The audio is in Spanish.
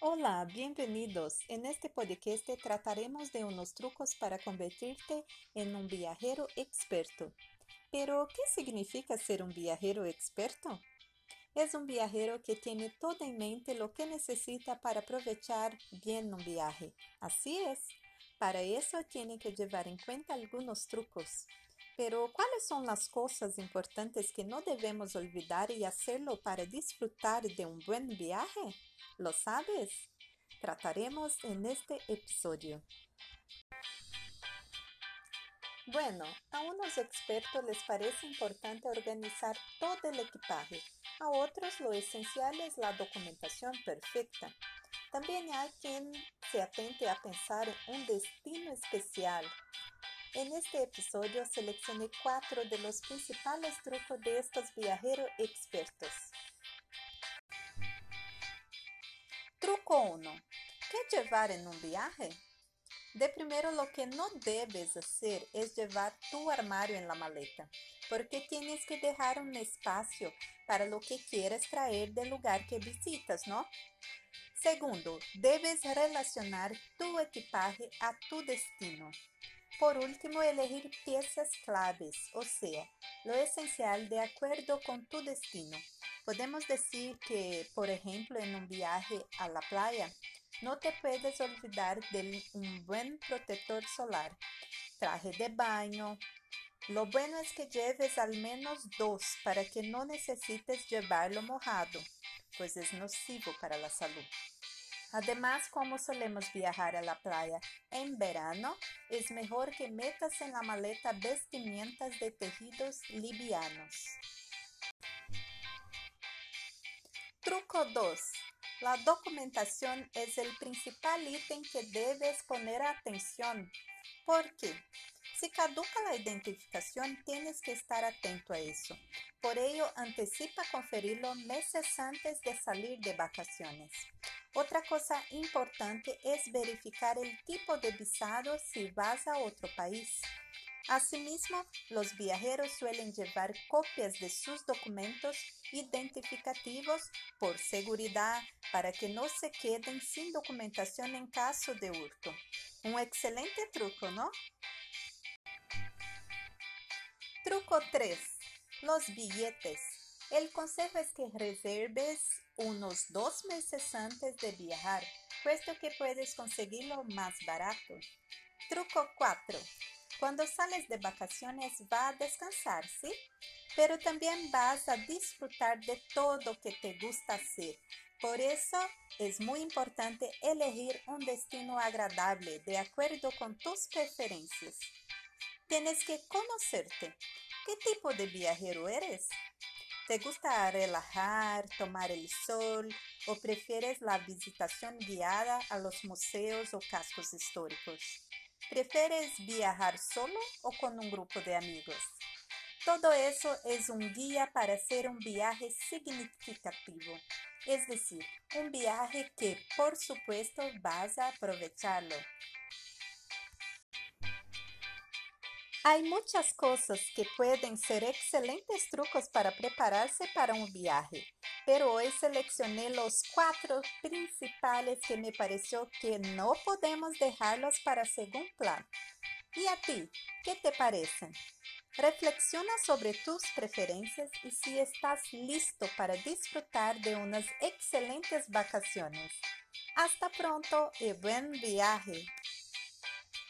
Hola, bienvenidos. En este podcast trataremos de unos trucos para convertirte en un viajero experto. Pero, ¿qué significa ser un viajero experto? Es un viajero que tiene todo en mente lo que necesita para aprovechar bien un viaje. Así es. Para eso tiene que llevar en cuenta algunos trucos. Pero, ¿cuáles son las cosas importantes que no debemos olvidar y hacerlo para disfrutar de un buen viaje? ¿Lo sabes? Trataremos en este episodio. Bueno, a unos expertos les parece importante organizar todo el equipaje. A otros lo esencial es la documentación perfecta. También hay quien se atente a pensar en un destino especial. En este episodio seleccioné cuatro de los principales trucos de estos viajeros expertos. Truco 1. ¿Qué llevar en un viaje? De primero lo que no debes hacer es llevar tu armario en la maleta, porque tienes que dejar un espacio para lo que quieres traer del lugar que visitas, ¿no? Segundo, debes relacionar tu equipaje a tu destino. Por último, elegir piezas claves, o sea, lo esencial de acuerdo con tu destino. Podemos decir que, por ejemplo, en un viaje a la playa, no te puedes olvidar de un buen protector solar, traje de baño. Lo bueno es que lleves al menos dos para que no necesites llevarlo mojado, pues es nocivo para la salud. Además, como solemos viajar a la playa en verano, es mejor que metas en la maleta vestimientas de tejidos livianos. Truco 2. La documentación es el principal ítem que debes poner atención. ¿Por qué? Si caduca la identificación, tienes que estar atento a eso. Por ello, anticipa conferirlo meses antes de salir de vacaciones. Otra cosa importante es verificar el tipo de visado si vas a otro país. Asimismo, los viajeros suelen llevar copias de sus documentos identificativos por seguridad para que no se queden sin documentación en caso de hurto. Un excelente truco, ¿no? Truco 3. Los billetes. El consejo es que reserves unos dos meses antes de viajar, puesto que puedes conseguirlo más barato. Truco 4. Cuando sales de vacaciones va a descansar, ¿sí? Pero también vas a disfrutar de todo que te gusta hacer. Por eso es muy importante elegir un destino agradable de acuerdo con tus preferencias. Tienes que conocerte. ¿Qué tipo de viajero eres? ¿Te gusta relajar, tomar el sol o prefieres la visitación guiada a los museos o cascos históricos? ¿Prefieres viajar solo o con un grupo de amigos? Todo eso es un guía para hacer un viaje significativo, es decir, un viaje que por supuesto vas a aprovecharlo. Hay muchas cosas que pueden ser excelentes trucos para prepararse para un viaje, pero hoy seleccioné los cuatro principales que me pareció que no podemos dejarlos para segundo plan. ¿Y a ti? ¿Qué te parecen? Reflexiona sobre tus preferencias y si estás listo para disfrutar de unas excelentes vacaciones. Hasta pronto y buen viaje.